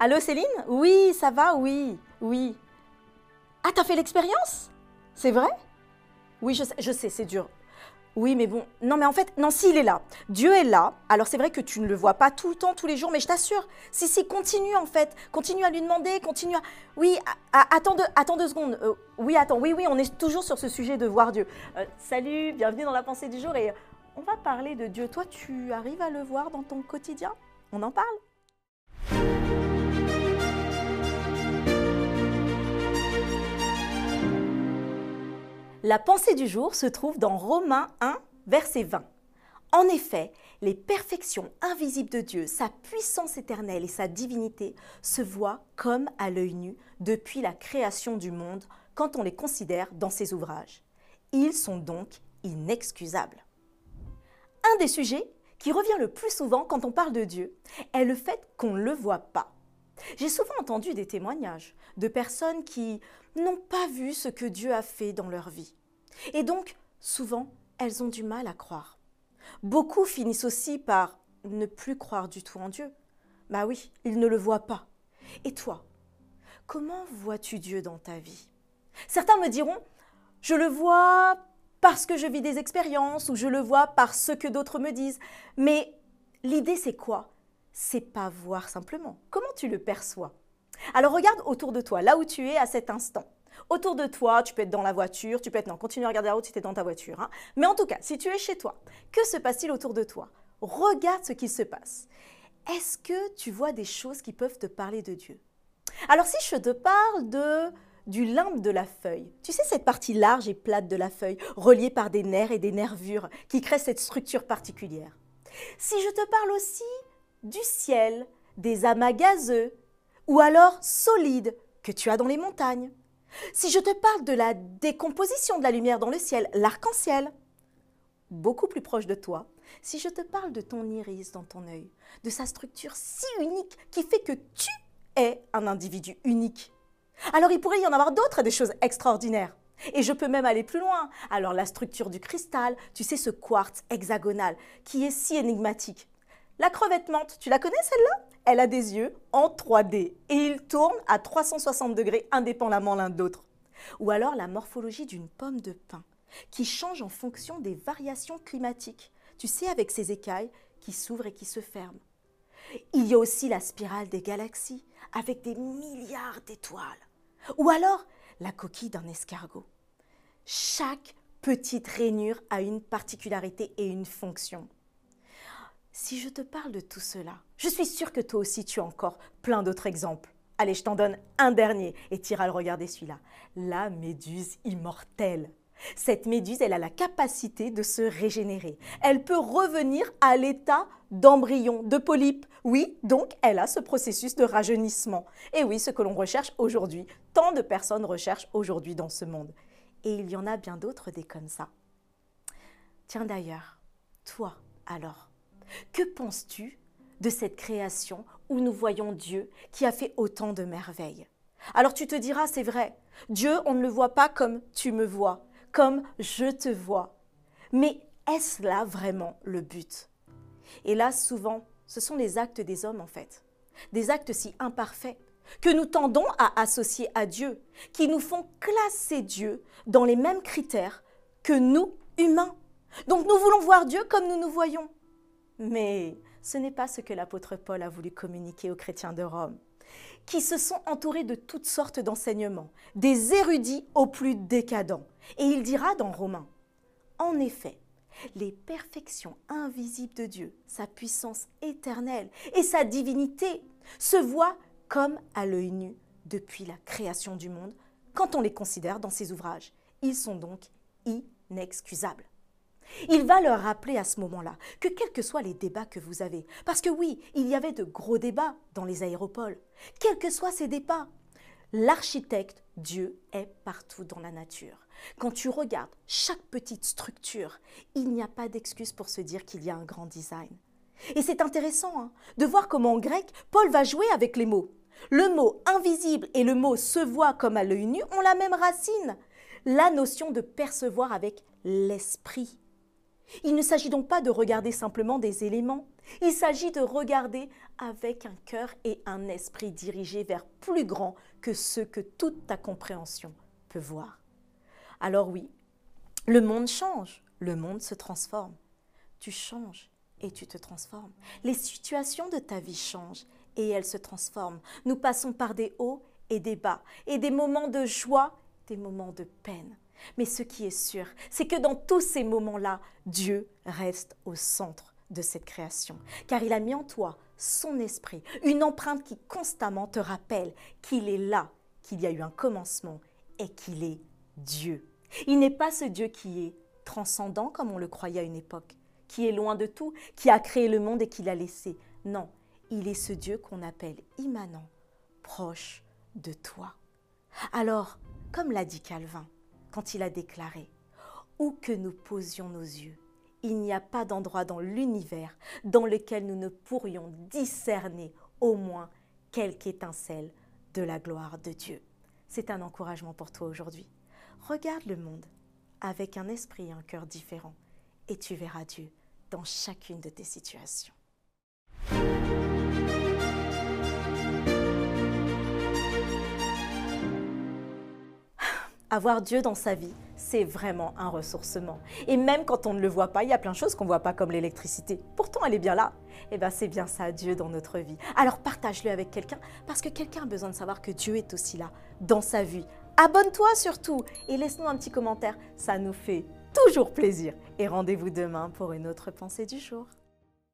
Allô Céline? Oui, ça va Oui, oui. Ah, t'as fait l'expérience? C'est vrai? Oui, je sais, je sais, c'est dur. Oui, mais bon, non, mais en fait, non, si, est là. Dieu est là. Alors, c'est vrai que tu ne le vois pas tout le temps, tous les jours, mais je t'assure. Si, si, continue, en fait. Continue à lui demander, continue à. Oui, attends, deux, secondes. Euh, oui, attends, oui, oui, on est toujours sur ce sujet de voir Dieu. Euh, salut, bienvenue dans la pensée du jour et on va parler de Dieu. Toi, tu arrives à le voir dans ton quotidien? On en parle? La pensée du jour se trouve dans Romains 1, verset 20. En effet, les perfections invisibles de Dieu, sa puissance éternelle et sa divinité se voient comme à l'œil nu depuis la création du monde quand on les considère dans ses ouvrages. Ils sont donc inexcusables. Un des sujets qui revient le plus souvent quand on parle de Dieu est le fait qu'on ne le voit pas. J'ai souvent entendu des témoignages de personnes qui n'ont pas vu ce que Dieu a fait dans leur vie. Et donc, souvent, elles ont du mal à croire. Beaucoup finissent aussi par ne plus croire du tout en Dieu. Bah oui, ils ne le voient pas. Et toi, comment vois-tu Dieu dans ta vie? Certains me diront, je le vois parce que je vis des expériences ou je le vois par ce que d'autres me disent. Mais l'idée, c'est quoi? C'est pas voir simplement. Comment tu le perçois? Alors regarde autour de toi, là où tu es à cet instant. Autour de toi, tu peux être dans la voiture, tu peux être non, continue à regarder la route si tu es dans ta voiture. Hein. Mais en tout cas, si tu es chez toi, que se passe-t-il autour de toi? Regarde ce qui se passe. Est-ce que tu vois des choses qui peuvent te parler de Dieu? Alors si je te parle de du limbe de la feuille. Tu sais cette partie large et plate de la feuille, reliée par des nerfs et des nervures qui créent cette structure particulière? Si je te parle aussi du ciel, des amas gazeux, ou alors solides que tu as dans les montagnes. Si je te parle de la décomposition de la lumière dans le ciel, l'arc-en-ciel, beaucoup plus proche de toi, si je te parle de ton iris dans ton œil, de sa structure si unique qui fait que tu es un individu unique, alors il pourrait y en avoir d'autres, des choses extraordinaires. Et je peux même aller plus loin. Alors la structure du cristal, tu sais ce quartz hexagonal qui est si énigmatique. La crevette menthe, tu la connais celle-là? Elle a des yeux en 3D et ils tournent à 360 degrés indépendamment l'un d'autre. Ou alors la morphologie d'une pomme de pin qui change en fonction des variations climatiques. Tu sais, avec ses écailles qui s'ouvrent et qui se ferment. Il y a aussi la spirale des galaxies avec des milliards d'étoiles. Ou alors la coquille d'un escargot. Chaque petite rainure a une particularité et une fonction. Si je te parle de tout cela, je suis sûre que toi aussi tu as encore plein d'autres exemples. Allez, je t'en donne un dernier et tu iras le regarder celui-là. La méduse immortelle. Cette méduse, elle a la capacité de se régénérer. Elle peut revenir à l'état d'embryon, de polype. Oui, donc elle a ce processus de rajeunissement. Et oui, ce que l'on recherche aujourd'hui. Tant de personnes recherchent aujourd'hui dans ce monde. Et il y en a bien d'autres des comme ça. Tiens d'ailleurs, toi alors, que penses-tu de cette création où nous voyons Dieu qui a fait autant de merveilles? Alors tu te diras, c'est vrai, Dieu, on ne le voit pas comme tu me vois comme je te vois. Mais est-ce là vraiment le but? Et là, souvent, ce sont les actes des hommes en fait. Des actes si imparfaits que nous tendons à associer à Dieu, qui nous font classer Dieu dans les mêmes critères que nous, humains. Donc nous voulons voir Dieu comme nous nous voyons. Mais ce n'est pas ce que l'apôtre Paul a voulu communiquer aux chrétiens de Rome qui se sont entourés de toutes sortes d'enseignements, des érudits au plus décadents. Et il dira dans Romains, en effet, les perfections invisibles de Dieu, sa puissance éternelle et sa divinité se voient comme à l'œil nu depuis la création du monde quand on les considère dans ses ouvrages. Ils sont donc inexcusables. Il va leur rappeler à ce moment-là que quels que soient les débats que vous avez, parce que oui, il y avait de gros débats dans les aéropoles, quels que soient ces débats, l'architecte, Dieu, est partout dans la nature. Quand tu regardes chaque petite structure, il n'y a pas d'excuse pour se dire qu'il y a un grand design. Et c'est intéressant hein, de voir comment en grec, Paul va jouer avec les mots. Le mot invisible et le mot se voit comme à l'œil nu ont la même racine, la notion de percevoir avec l'esprit. Il ne s'agit donc pas de regarder simplement des éléments, Il s'agit de regarder avec un cœur et un esprit dirigés vers plus grand que ce que toute ta compréhension peut voir. Alors oui, le monde change, le monde se transforme. Tu changes et tu te transformes. Les situations de ta vie changent et elles se transforment. Nous passons par des hauts et des bas, et des moments de joie, des moments de peine. Mais ce qui est sûr, c'est que dans tous ces moments-là, Dieu reste au centre de cette création, car il a mis en toi son esprit, une empreinte qui constamment te rappelle qu'il est là, qu'il y a eu un commencement et qu'il est Dieu. Il n'est pas ce Dieu qui est transcendant comme on le croyait à une époque, qui est loin de tout, qui a créé le monde et qui l'a laissé. Non, il est ce Dieu qu'on appelle immanent, proche de toi. Alors, comme l'a dit Calvin, quand il a déclaré, où que nous posions nos yeux, il n'y a pas d'endroit dans l'univers dans lequel nous ne pourrions discerner au moins quelque étincelle de la gloire de Dieu. C'est un encouragement pour toi aujourd'hui. Regarde le monde avec un esprit et un cœur différents et tu verras Dieu dans chacune de tes situations. Avoir Dieu dans sa vie, c'est vraiment un ressourcement. Et même quand on ne le voit pas, il y a plein de choses qu'on ne voit pas comme l'électricité. Pourtant, elle est bien là. Eh bien, c'est bien ça, Dieu dans notre vie. Alors partage-le avec quelqu'un parce que quelqu'un a besoin de savoir que Dieu est aussi là dans sa vie. Abonne-toi surtout et laisse-nous un petit commentaire. Ça nous fait toujours plaisir. Et rendez-vous demain pour une autre pensée du jour.